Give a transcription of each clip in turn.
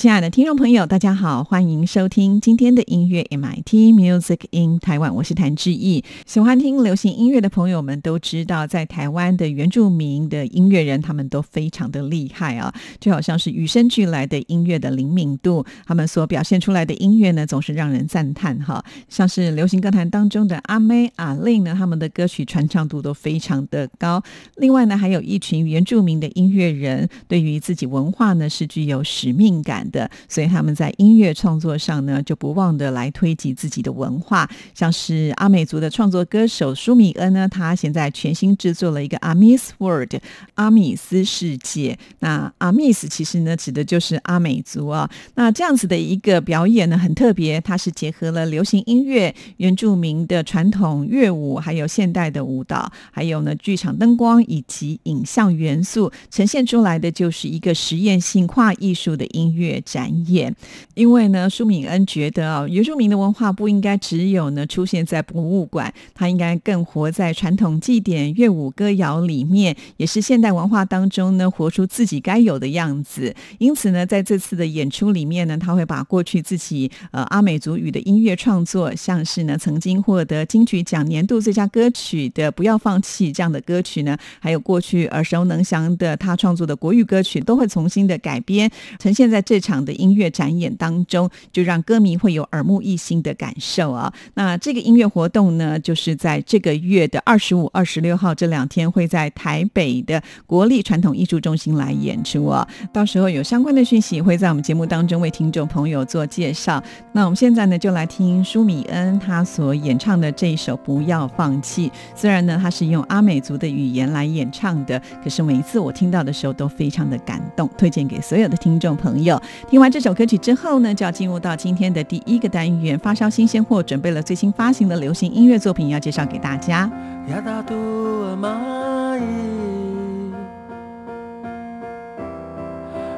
亲爱的听众朋友，大家好，欢迎收听今天的音乐 MIT Music in 台湾我是谭志毅。喜欢听流行音乐的朋友们都知道，在台湾的原住民的音乐人，他们都非常的厉害啊，就好像是与生俱来的音乐的灵敏度，他们所表现出来的音乐呢，总是让人赞叹哈。像是流行歌坛当中的阿妹、阿令呢，他们的歌曲传唱度都非常的高。另外呢，还有一群原住民的音乐人，对于自己文化呢，是具有使命感。的，所以他们在音乐创作上呢，就不忘的来推及自己的文化。像是阿美族的创作歌手舒米恩呢，他现在全新制作了一个阿米斯 World 阿米斯世界。那阿米斯其实呢，指的就是阿美族啊。那这样子的一个表演呢，很特别，它是结合了流行音乐、原住民的传统乐舞，还有现代的舞蹈，还有呢剧场灯光以及影像元素，呈现出来的就是一个实验性跨艺术的音乐。展演，因为呢，舒敏恩觉得啊，原住民的文化不应该只有呢出现在博物馆，它应该更活在传统祭典、乐舞、歌谣里面，也是现代文化当中呢活出自己该有的样子。因此呢，在这次的演出里面呢，他会把过去自己呃阿美族语的音乐创作，像是呢曾经获得金曲奖年度最佳歌曲的《不要放弃》这样的歌曲呢，还有过去耳熟能详的他创作的国语歌曲，都会重新的改编呈现在这场。场的音乐展演当中，就让歌迷会有耳目一新的感受啊！那这个音乐活动呢，就是在这个月的二十五、二十六号这两天，会在台北的国立传统艺术中心来演出啊！到时候有相关的讯息会在我们节目当中为听众朋友做介绍。那我们现在呢，就来听舒米恩他所演唱的这一首《不要放弃》。虽然呢，他是用阿美族的语言来演唱的，可是每一次我听到的时候都非常的感动，推荐给所有的听众朋友。听完这首歌曲之后呢，就要进入到今天的第一个单元——发烧新鲜货，准备了最新发行的流行音乐作品要介绍给大家。Yadatu mai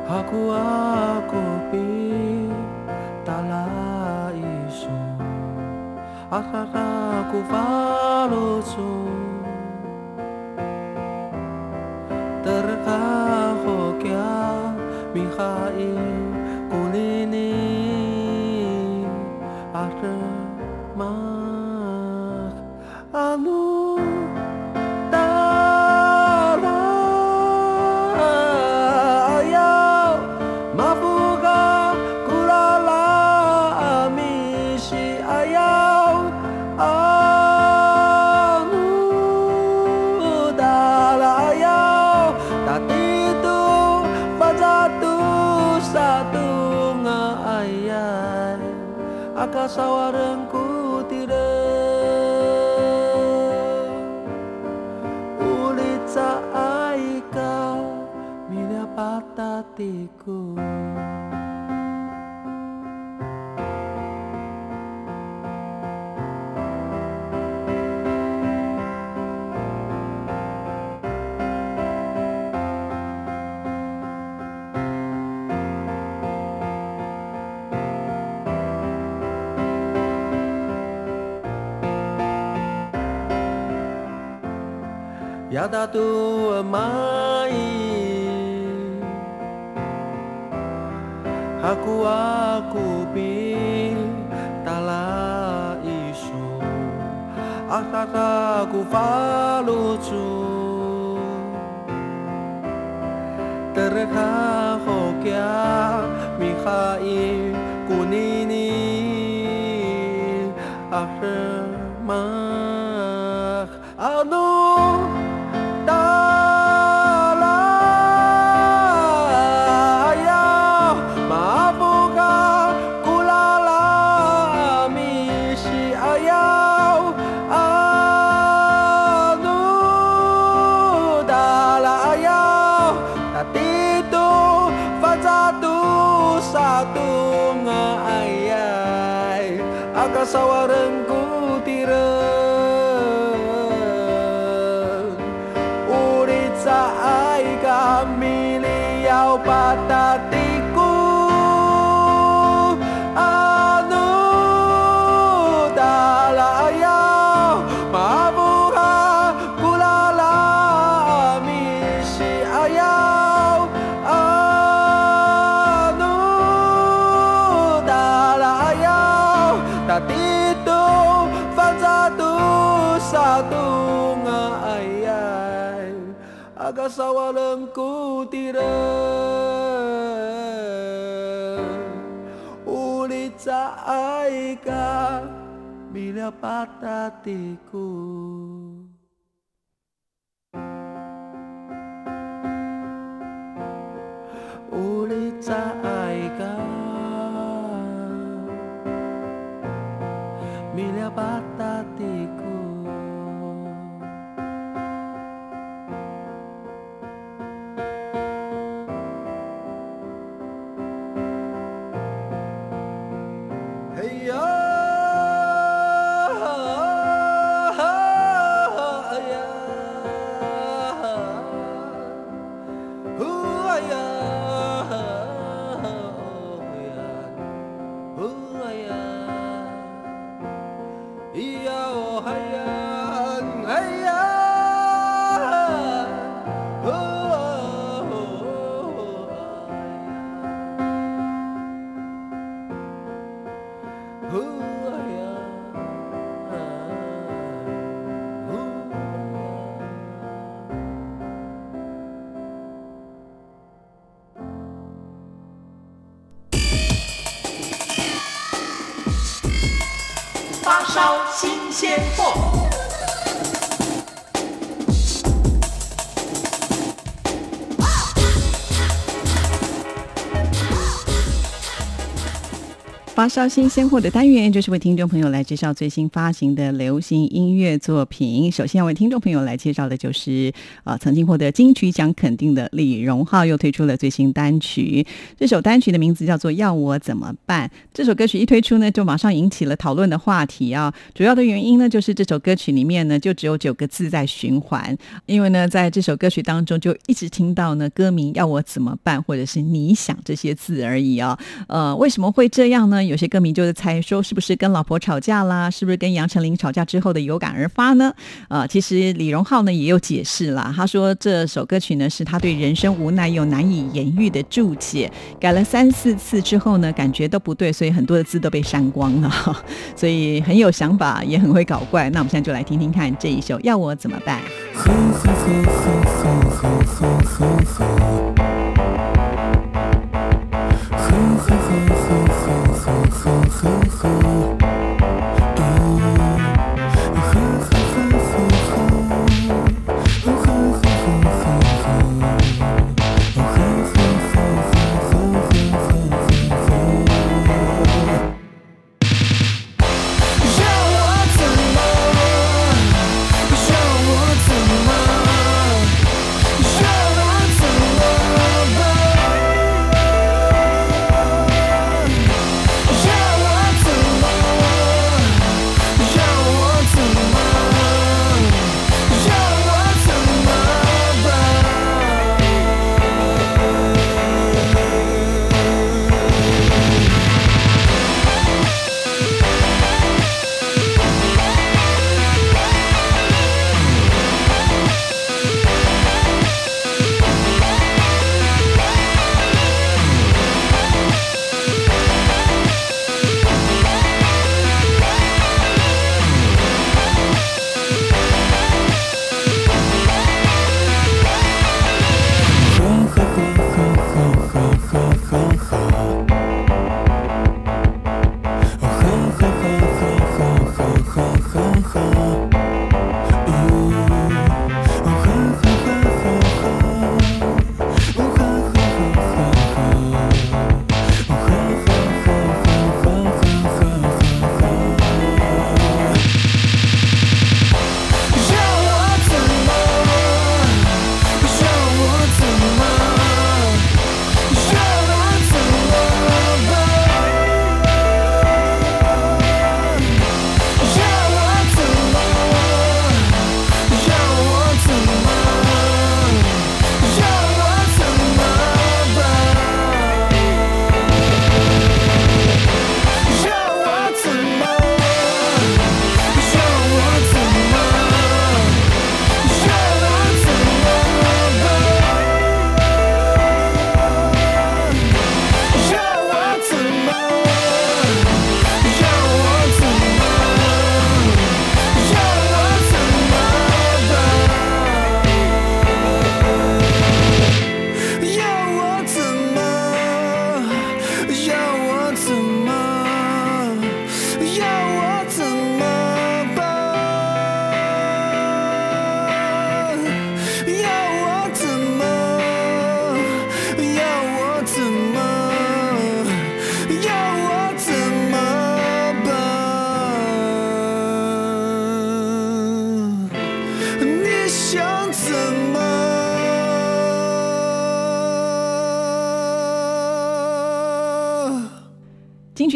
Aku やだと甘い aku aku aku pi tala isu asasa aku falucu terha hokia ni kunini. Akhir kasawalengku tidak. Uli caaika bila patatiku 发烧新鲜货。发烧新鲜货的单元，就是为听众朋友来介绍最新发行的流行音乐作品。首先要为听众朋友来介绍的就是，呃，曾经获得金曲奖肯定的李荣浩又推出了最新单曲。这首单曲的名字叫做《要我怎么办》。这首歌曲一推出呢，就马上引起了讨论的话题啊。主要的原因呢，就是这首歌曲里面呢，就只有九个字在循环。因为呢，在这首歌曲当中，就一直听到呢歌名“要我怎么办”或者是“你想”这些字而已啊。呃，为什么会这样呢？有些歌迷就在猜说，是不是跟老婆吵架啦？是不是跟杨丞琳吵架之后的有感而发呢？呃，其实李荣浩呢也有解释啦，他说这首歌曲呢是他对人生无奈又难以言喻的注解，改了三四次之后呢，感觉都不对，所以很多的字都被删光了，所以很有想法，也很会搞怪。那我们现在就来听听看这一首《要我怎么办》。让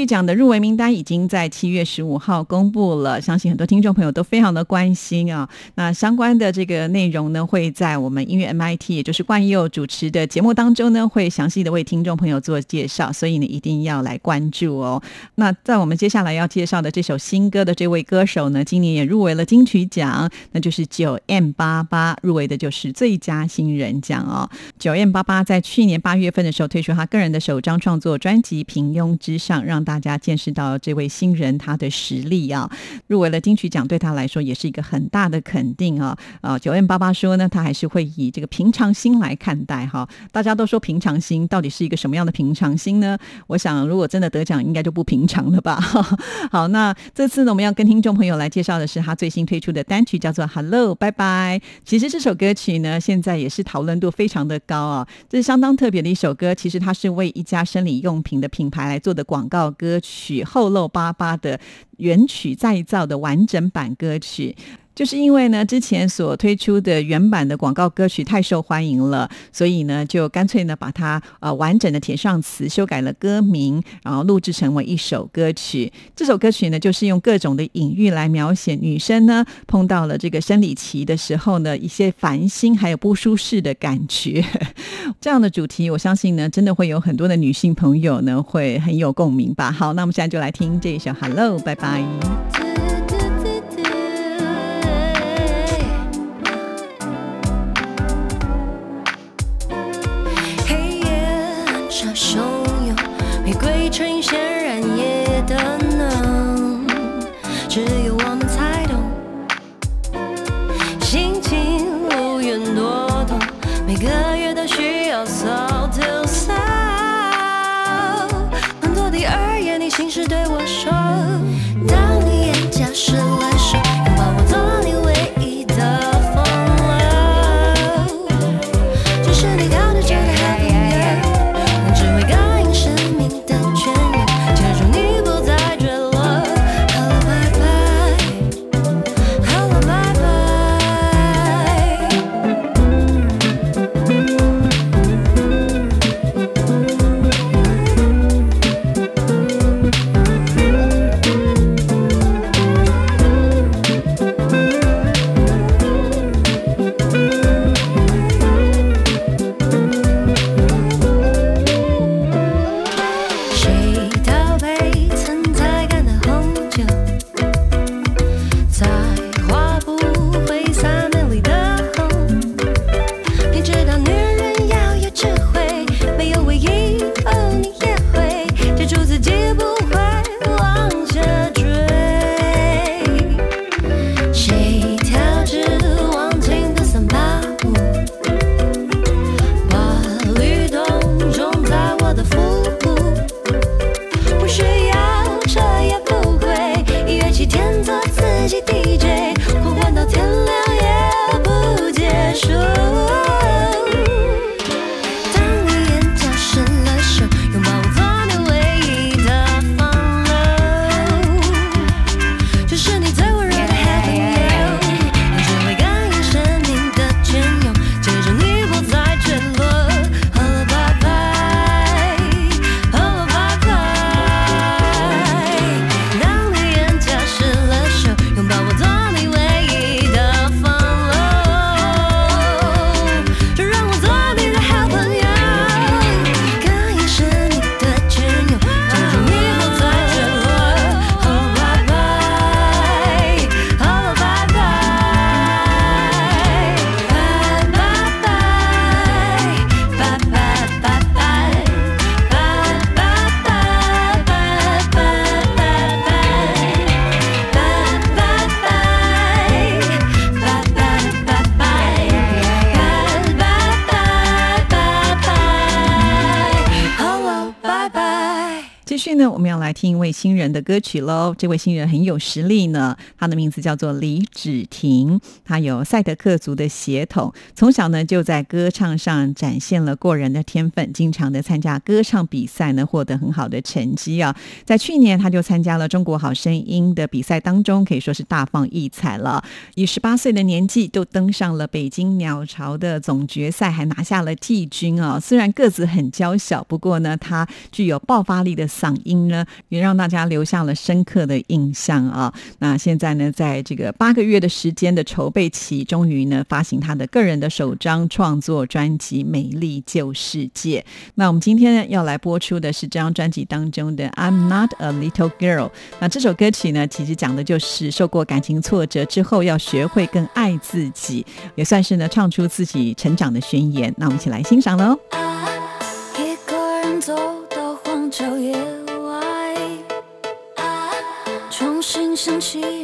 奖的入围名单已经在七月十五号公布了，相信很多听众朋友都非常的关心啊。那相关的这个内容呢，会在我们音乐 MIT，也就是冠佑主持的节目当中呢，会详细的为听众朋友做介绍，所以呢一定要来关注哦。那在我们接下来要介绍的这首新歌的这位歌手呢，今年也入围了金曲奖，那就是九 M 八八入围的就是最佳新人奖哦。九 M 八八在去年八月份的时候推出他个人的首张创作专辑《平庸之上》，让大大家见识到这位新人他的实力啊。入围了金曲奖，对他来说也是一个很大的肯定啊。呃，九 M 八八说呢，他还是会以这个平常心来看待哈。大家都说平常心，到底是一个什么样的平常心呢？我想，如果真的得奖，应该就不平常了吧。好，那这次呢，我们要跟听众朋友来介绍的是他最新推出的单曲，叫做《Hello 拜拜》。其实这首歌曲呢，现在也是讨论度非常的高啊，这是相当特别的一首歌。其实它是为一家生理用品的品牌来做的广告歌歌曲，厚漏巴巴的原曲再造的完整版歌曲。就是因为呢，之前所推出的原版的广告歌曲太受欢迎了，所以呢，就干脆呢把它呃完整的填上词，修改了歌名，然后录制成为一首歌曲。这首歌曲呢，就是用各种的隐喻来描写女生呢碰到了这个生理期的时候呢，一些烦心还有不舒适的感觉。这样的主题，我相信呢，真的会有很多的女性朋友呢会很有共鸣吧。好，那我们现在就来听这一首《Hello》，拜拜。汹涌，玫瑰呈现燃野的能，只有新人的歌曲喽。这位新人很有实力呢，他的名字叫做李芷婷，他有赛德克族的血统，从小呢就在歌唱上展现了过人的天分，经常的参加歌唱比赛呢，获得很好的成绩啊。在去年，他就参加了《中国好声音》的比赛当中，可以说是大放异彩了。以十八岁的年纪，都登上了北京鸟巢的总决赛，还拿下了季军啊。虽然个子很娇小，不过呢，他具有爆发力的嗓音呢，也让大家留下了深刻的印象啊。那现在呢，在这个八个月的时间的筹备期，终于呢发行他的个人的首张创作专辑《美丽旧世界》。那我们今天呢要来播出的是这张专辑当中的《I'm Not a Little Girl》。那这首歌曲呢，其实讲的就是受过感情挫折之后，要学会更爱自己，也算是呢唱出自己成长的宣言。那我们一起来欣赏喽。想起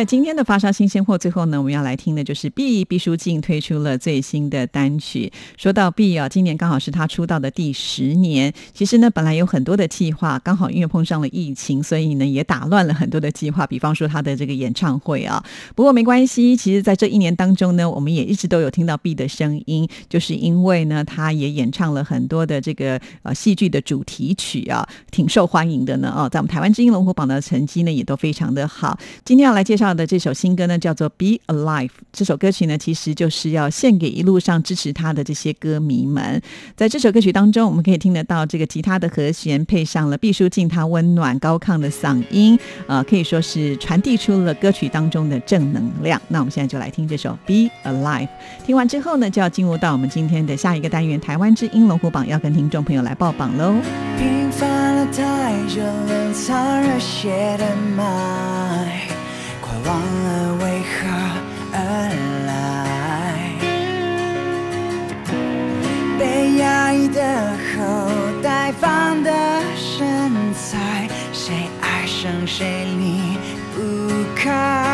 在今天的发烧新鲜货，最后呢，我们要来听的就是 B 毕书尽推出了最新的单曲。说到 B 啊，今年刚好是他出道的第十年。其实呢，本来有很多的计划，刚好因为碰上了疫情，所以呢也打乱了很多的计划。比方说他的这个演唱会啊，不过没关系。其实，在这一年当中呢，我们也一直都有听到 B 的声音，就是因为呢，他也演唱了很多的这个呃戏剧的主题曲啊，挺受欢迎的呢。哦，在我们台湾之音龙虎榜的成绩呢，也都非常的好。今天要来介绍的这首新歌呢，叫做《Be Alive》。这首歌曲呢，其实就是要献给一路上支持他的这些歌迷们。在这首歌曲当中，我们可以听得到这个吉他的和弦，配上了毕书尽他温暖高亢的嗓音，呃，可以说是传递出了歌曲当中的正能量。那我们现在就来听这首《Be Alive》。听完之后呢，就要进入到我们今天的下一个单元——台湾之音龙虎榜，要跟听众朋友来报榜喽。平凡了太久，冷藏热血的脉，忘了为何而来。被压抑的后，待放的身材，谁爱上谁离不开。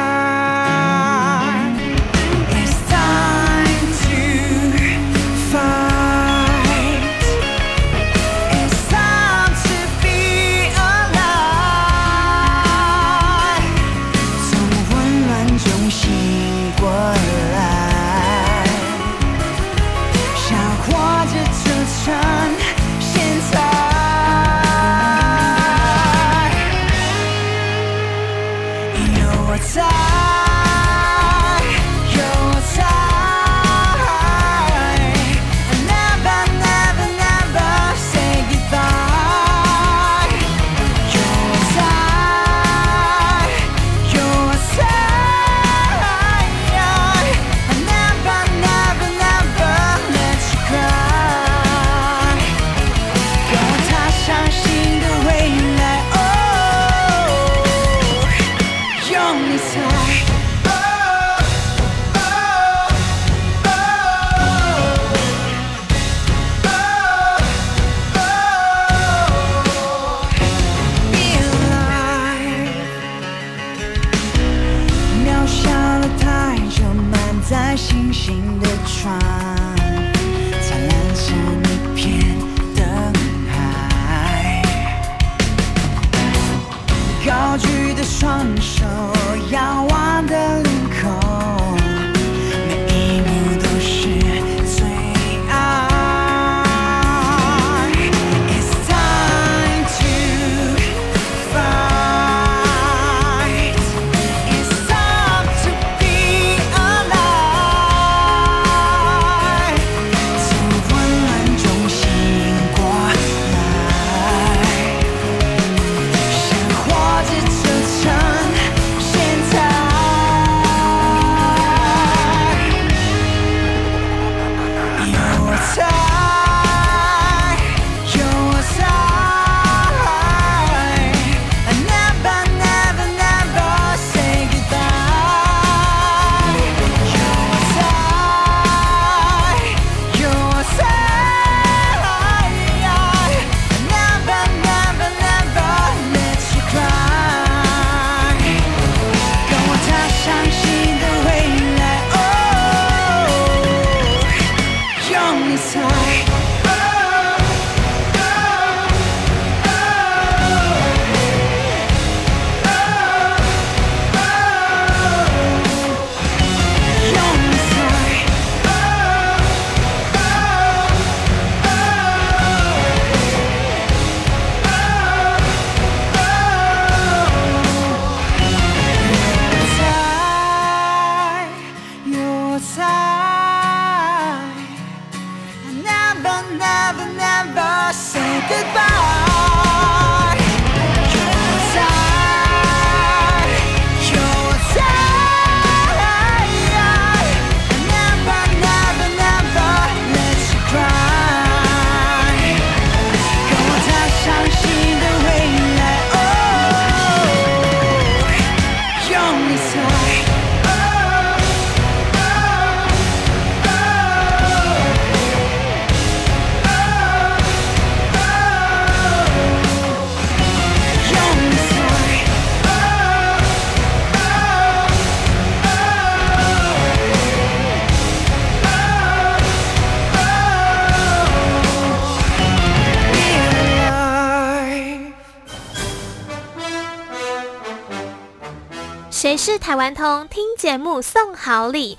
谁是台湾通？听节目送好礼，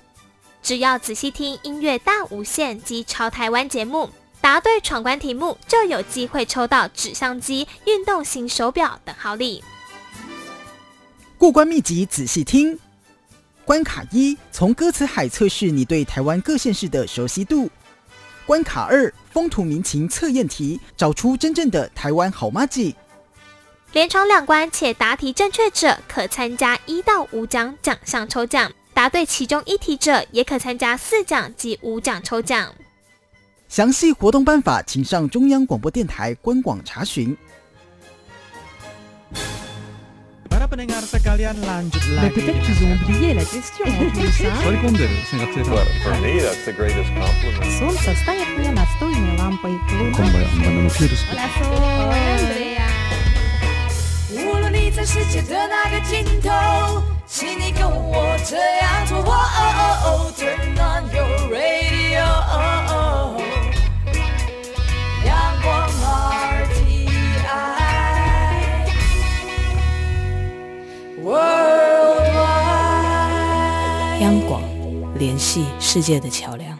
只要仔细听音乐大无限及潮台湾节目，答对闯关题目就有机会抽到纸相机、运动型手表等好礼。过关秘籍仔细听。关卡一：从歌词海测试你对台湾各县市的熟悉度。关卡二：风土民情测验题，找出真正的台湾好妈吉。连闯两关且答题正确者，可参加一到五奖奖项抽奖；答对其中一题者，也可参加四奖及五奖抽奖。详细活动办法，请上中央广播电台官网查询。在世界的哪个尽头，请你跟我这样做。哦哦哦，Turn on your radio，阳光 RTI，Worldwide。央广，联系世界的桥梁。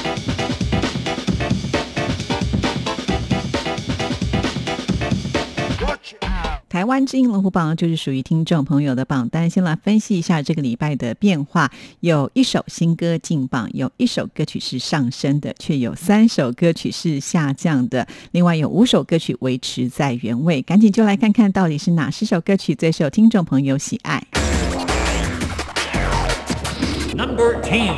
台湾之音龙虎榜就是属于听众朋友的榜单。先来分析一下这个礼拜的变化：有一首新歌进榜，有一首歌曲是上升的，却有三首歌曲是下降的，另外有五首歌曲维持在原位。赶紧就来看看到底是哪十首歌曲最受听众朋友喜爱。Number ten，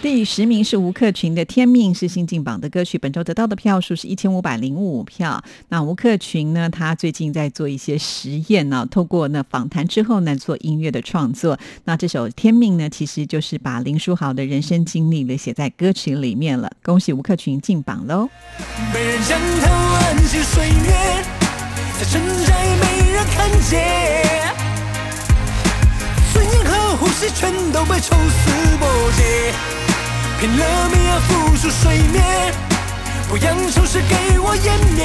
第十名是吴克群的《天命》，是新进榜的歌曲，本周得到的票数是一千五百零五票。那吴克群呢，他最近在做一些实验呢、透过呢访谈之后呢，做音乐的创作。那这首《天命》呢，其实就是把林书豪的人生经历呢写在歌曲里面了。恭喜吴克群进榜喽！被人将头安息岁月，在深宅没人看见，尊严和呼吸全都被抽丝剥茧，拼了命要浮出水面，不让丑事给我湮灭，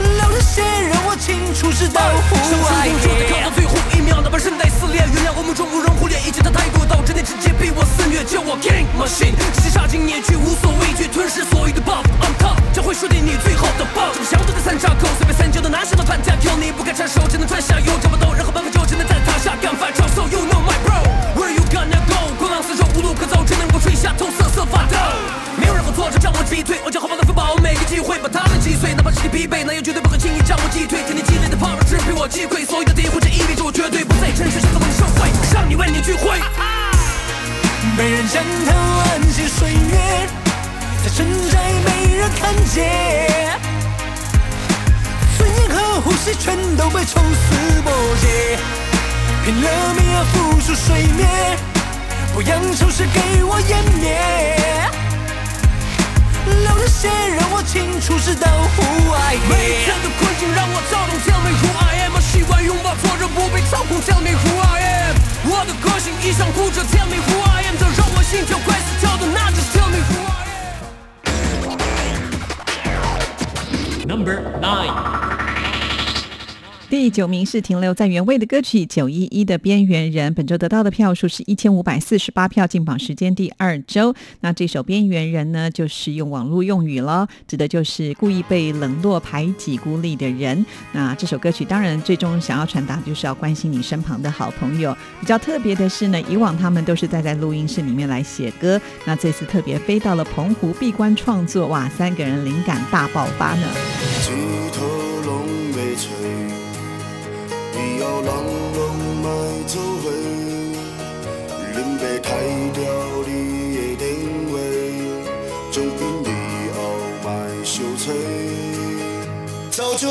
流着血让我清楚知道户外就得靠到最后一秒，哪怕声带撕裂，原谅我们中无人忽略，以前的态度导致你直接逼我肆虐，叫我 King Machine，击杀进野区无所畏惧，吞噬所有的 buff on top，将会输给你最好的 buff，这个相对的三叉口，随便三九的拿下的判价，挑你不敢插手，只能穿下右，找不到任何办法就只能在塔下干翻招手可走，只能够吹下头瑟瑟发抖，没有任何挫折将我击退，我将好好的分把握每个机会，把他们击碎，哪怕身体疲惫，那也绝对不会轻易将我击退，天天积累的 power 只被我击溃，所有的诋毁，这意味着我绝对不再真实，是自动的社会，让你为你聚会。被人将头安息岁月，在深宅没人看见，尊严和呼吸全都被抽丝剥茧，拼了命要浮出水面，不让丑事给我湮灭，流着血让我清楚知道户外每一天的困境让我躁动，Tell me who I am，习惯拥抱挫折不被操控，Tell me who I am，我的个性一向固执，Tell me who I am，这让我心跳快死跳的，那就是 Tell me who I am。Number nine，第九名是停留在原位的歌曲《九一一的边缘人》，本周得到的票数是一千五百四十八票，进榜时间第二周。那这首《边缘人》呢，就是用网络用语了，指的就是故意被冷落、排挤、孤立的人。那这首歌曲当然最终想要传达，就是要关心你身旁的好朋友。比较特别的是呢，以往他们都是待在录音室里面来写歌，那这次特别飞到了澎湖闭关创作，哇，三个人灵感大爆发呢。以后人拢莫做伙。恁爸杀掉你的电话，从今以后莫相找。早就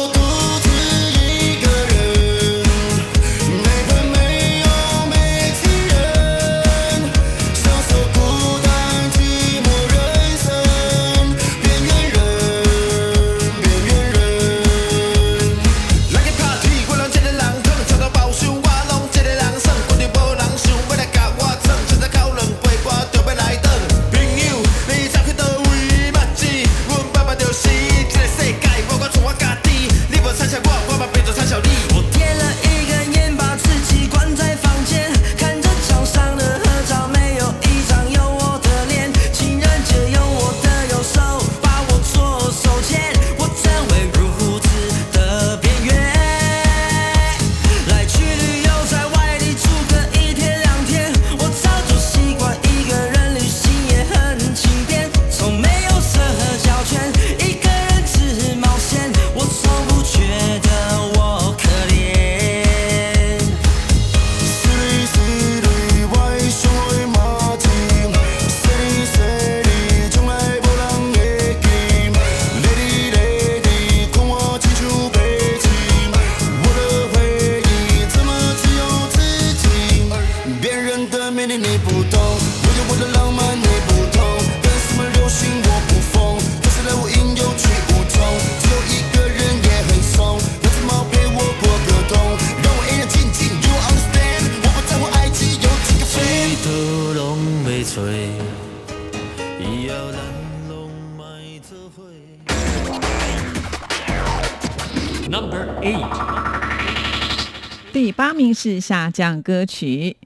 是下降歌曲。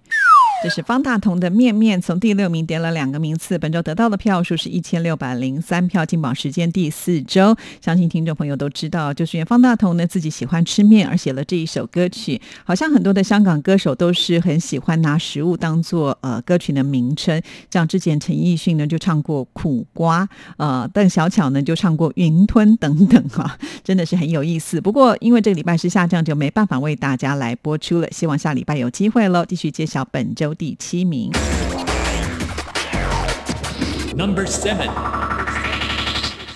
这是方大同的《面面》，从第六名跌了两个名次，本周得到的票数是一千六百零三票，进榜时间第四周。相信听众朋友都知道，就是因为方大同呢自己喜欢吃面而写了这一首歌曲。好像很多的香港歌手都是很喜欢拿食物当做呃歌曲的名称，像之前陈奕迅呢就唱过苦瓜，呃邓小巧呢就唱过云吞等等啊，真的是很有意思。不过因为这个礼拜是下降，就没办法为大家来播出了。希望下礼拜有机会喽，继续揭晓本周第七名。Number seven，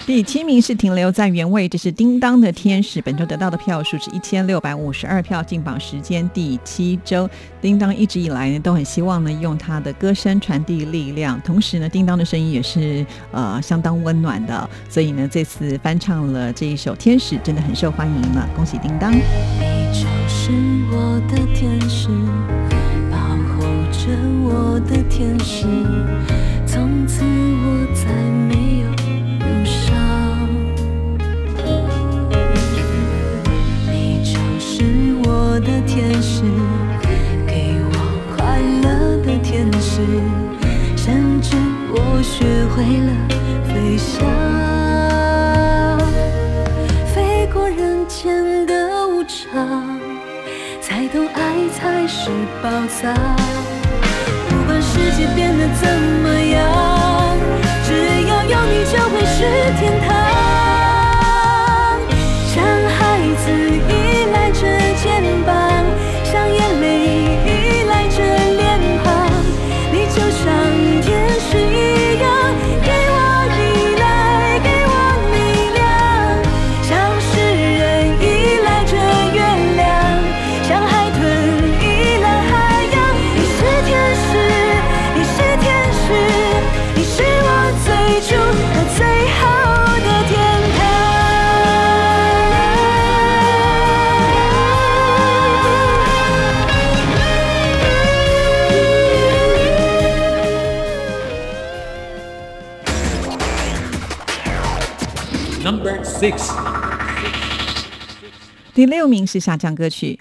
第七名是停留在原位，这是叮当的天使，本周得到的票数是一千六百五十二票，进榜时间第七周。叮当一直以来呢都很希望呢用他的歌声传递力量，同时呢叮当的声音也是呃相当温暖的，所以呢这次翻唱了这一首《天使》，真的很受欢迎了，恭喜叮当！你就是我的天使，我的天使，从此我再没有忧伤。你就是我的天使，给我快乐的天使，甚至我学会了飞翔。飞过人间的无常，才懂爱才是宝藏。世界变得怎么样，只要有你就会是天堂。第六名是下降歌曲。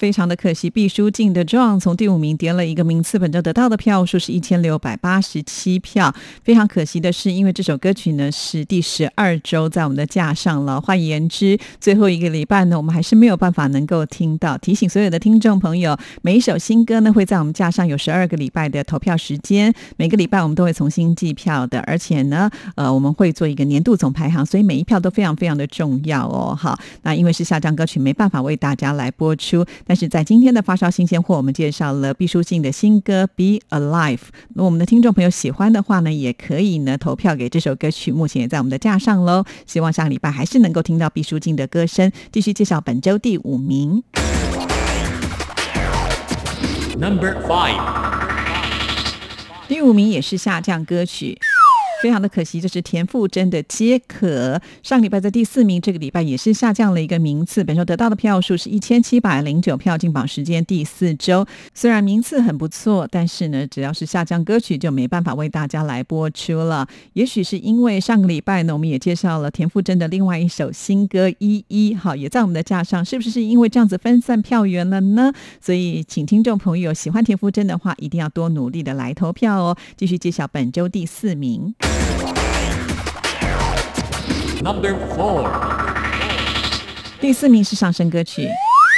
非常的可惜，毕书尽的《壮》从第五名跌了一个名次，本周得到的票数是一千六百八十七票。非常可惜的是，因为这首歌曲呢是第十二周在我们的架上了。换言之，最后一个礼拜呢，我们还是没有办法能够听到。提醒所有的听众朋友，每一首新歌呢会在我们架上有十二个礼拜的投票时间，每个礼拜我们都会重新计票的，而且呢，呃，我们会做一个年度总排行，所以每一票都非常非常的重要哦。好，那因为是下降歌曲，没办法为大家来播出。但是在今天的发烧新鲜货，我们介绍了毕书尽的新歌《Be Alive》。那我们的听众朋友喜欢的话呢，也可以呢投票给这首歌曲。目前也在我们的架上喽。希望下个礼拜还是能够听到毕书尽的歌声。继续介绍本周第五名，Number Five，第五名也是下降歌曲。非常的可惜，这是田馥甄的《皆可》。上礼拜在第四名，这个礼拜也是下降了一个名次。本周得到的票数是一千七百零九票，进榜时间第四周。虽然名次很不错，但是呢，只要是下降歌曲就没办法为大家来播出了。也许是因为上个礼拜呢，我们也介绍了田馥甄的另外一首新歌《依依》，好，也在我们的架上。是不是因为这样子分散票源了呢？所以，请听众朋友喜欢田馥甄的话，一定要多努力的来投票哦。继续揭晓本周第四名。第四名是上升歌曲。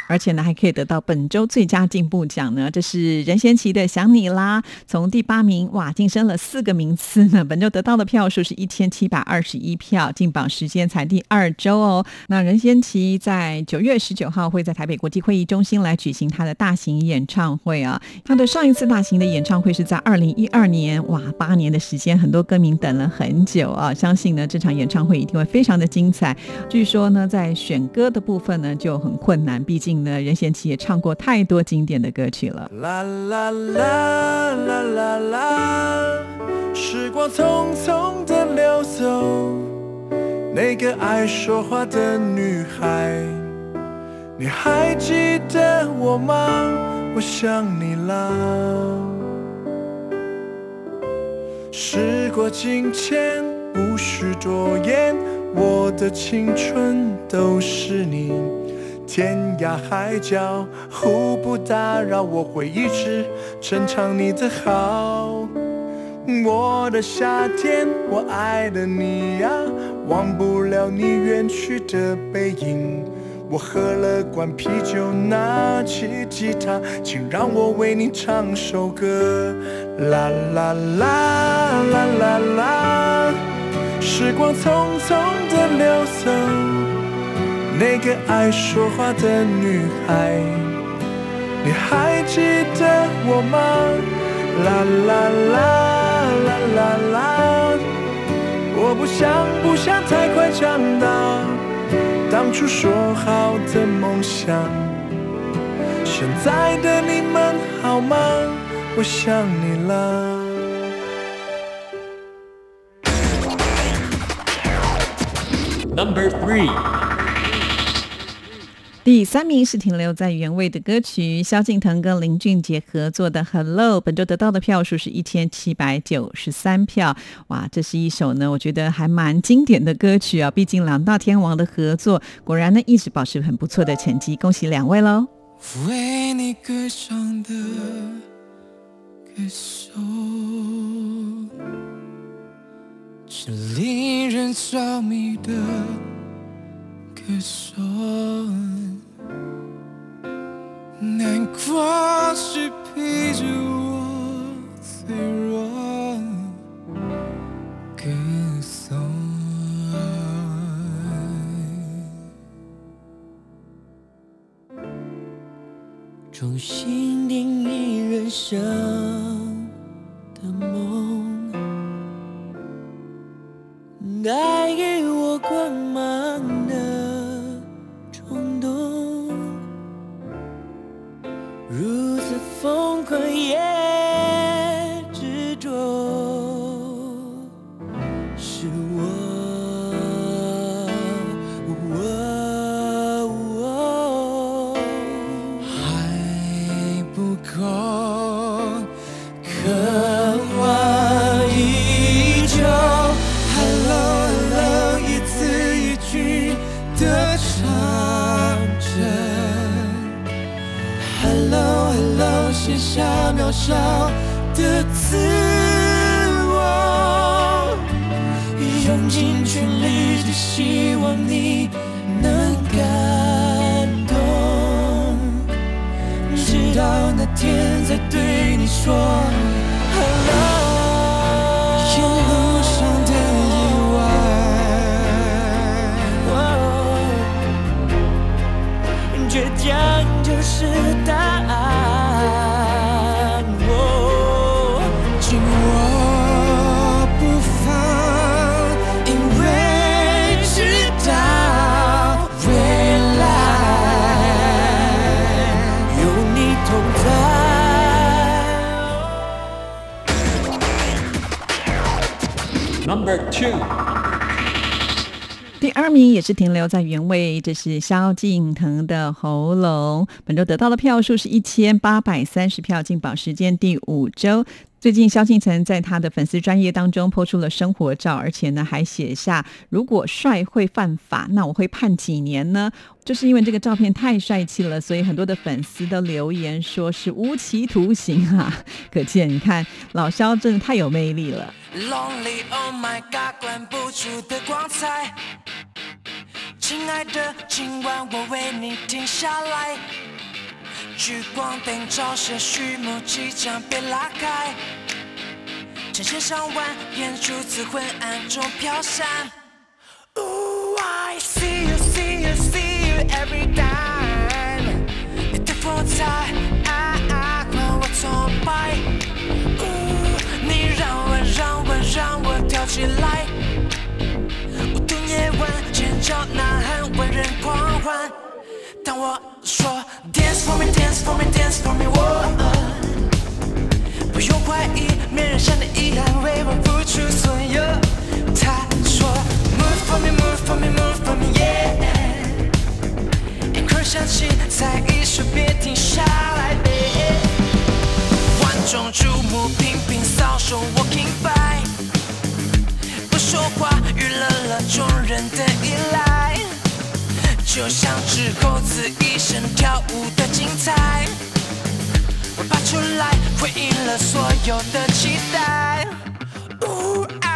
而且呢，还可以得到本周最佳进步奖呢。这是任贤齐的《想你啦》，从第八名哇晋升了四个名次呢。本周得到的票数是一千七百二十一票，进榜时间才第二周哦。那任贤齐在九月十九号会在台北国际会议中心来举行他的大型演唱会啊。他的上一次大型的演唱会是在二零一二年，哇，八年的时间，很多歌迷等了很久啊。相信呢，这场演唱会一定会非常的精彩。据说呢，在选歌的部分呢就很困难，毕竟。呢，任贤齐也唱过太多经典的歌曲了。啦啦啦啦啦啦，时光匆匆的流走，那个爱说话的女孩，你还记得我吗？我想你啦。时过境迁，无需多言，我的青春都是你。天涯海角互不打扰，我会一直珍藏你的好。我的夏天，我爱的你呀，忘不了你远去的背影。我喝了罐啤酒，拿起吉他，请让我为你唱首歌。啦啦啦啦啦啦，时光匆匆的流走。那个爱说话的女孩，你还记得我吗？啦啦啦啦啦啦！我不想不想太快长大，当初说好的梦想，现在的你们好吗？我想你了。Number three。第三名是停留在原位的歌曲，萧敬腾跟林俊杰合作的《Hello》，本周得到的票数是一千七百九十三票。哇，这是一首呢，我觉得还蛮经典的歌曲啊！毕竟两大天王的合作，果然呢一直保持很不错的成绩，恭喜两位喽！为你歌唱的歌手，是令人着迷的歌手。难过是陪着我脆弱歌颂，重新定义人生的梦，带给我光芒。for 少的自我，用尽全力，只希望你能感动，直到那天再对你说 hello。沿路上的意外，倔强就是答第二名也是停留在原位，这是萧敬腾的《喉咙》。本周得到的票数是一千八百三十票，进榜时间第五周。最近，萧敬腾在他的粉丝专业当中抛出了生活照，而且呢还写下：“如果帅会犯法，那我会判几年呢？”就是因为这个照片太帅气了，所以很多的粉丝都留言说是无期徒刑啊！可见，你看老萧真的太有魅力了。Lonely, oh my god，关不住的光彩。亲爱的，今晚我为你停下来。聚光灯照射序幕即将被拉开，成千上万眼珠子昏暗中飘散。Ooh, I see you, see you, see you every time。你的风采，啊啊，让我崇拜。Ooh，你让我让我让我跳起来。舞动夜晚，尖叫呐喊，万人狂欢。当我说 Dance for me, dance for me, dance for me，我不用怀疑，没人像你一样为我付出所有。他说 Move for me, move for me, move for me, yeah。音乐响起，再一首别停下来，baby。万众瞩目，频频扫手，Walking by，不说话，娱乐了众人的依赖。就像只猴子一生跳舞的精彩，我爬出来回应了所有的期待。哦啊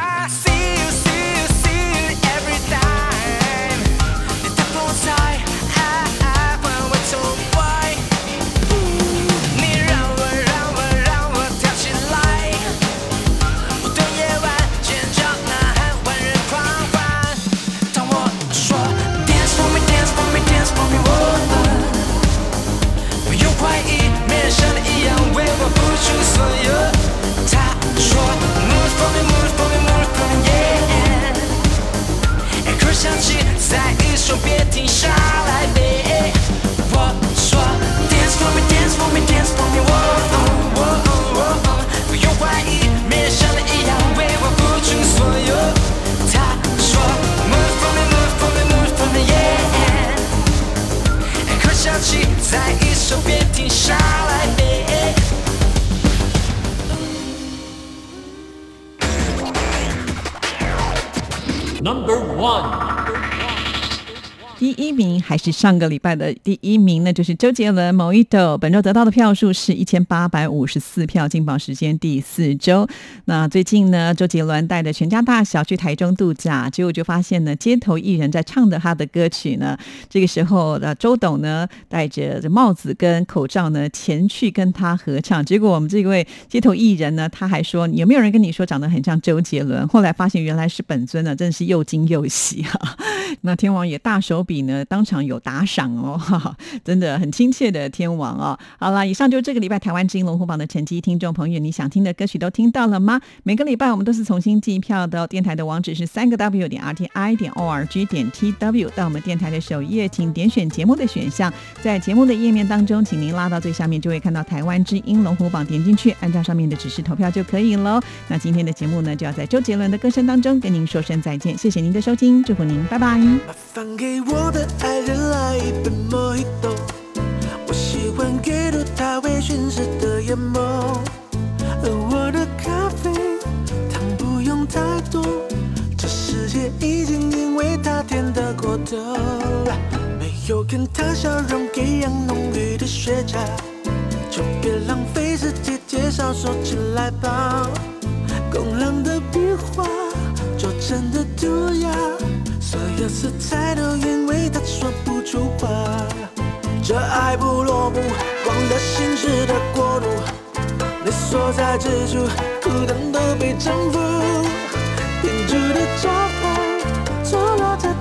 是上个礼拜的第一名呢，就是周杰伦《某一斗》，本周得到的票数是一千八百五十四票，进榜时间第四周。那最近呢，周杰伦带着全家大小去台中度假，结果就发现呢，街头艺人在唱的他的歌曲呢。这个时候，呃，周董呢戴着这帽子跟口罩呢前去跟他合唱，结果我们这位街头艺人呢，他还说有没有人跟你说长得很像周杰伦？后来发现原来是本尊呢，真的是又惊又喜哈、那天王也大手笔呢，当场有打赏哦，哈哈，真的很亲切的天王哦。好了，以上就是这个礼拜台湾之音龙虎榜的成绩，听众朋友，你想听的歌曲都听到了吗？每个礼拜我们都是重新计票的，电台的网址是三个 W 点 R T I 点 O R G 点 T W，到我们电台的首页，请点选节目的选项，在节目的页面当中，请您拉到最下面，就会看到台湾之音龙虎榜，点进去，按照上面的指示投票就可以喽。那今天的节目呢，就要在周杰伦的歌声当中跟您说声再见，谢谢您的收听，祝福您，拜拜。放给我的爱人来一杯莫吉托，我喜欢阅读他微醺时的眼眸，而我的咖啡糖不用太多，这世界已经因为他甜得过头，没有跟他笑容一样浓郁的雪茄，就别浪费时间介绍。说起来吧。冰冷的笔画，拙真的涂鸦，所有色彩都因为他说不出话，这爱不落幕，光了心事的国度，你所在之处，孤单都被征服，天主的招牌错落在。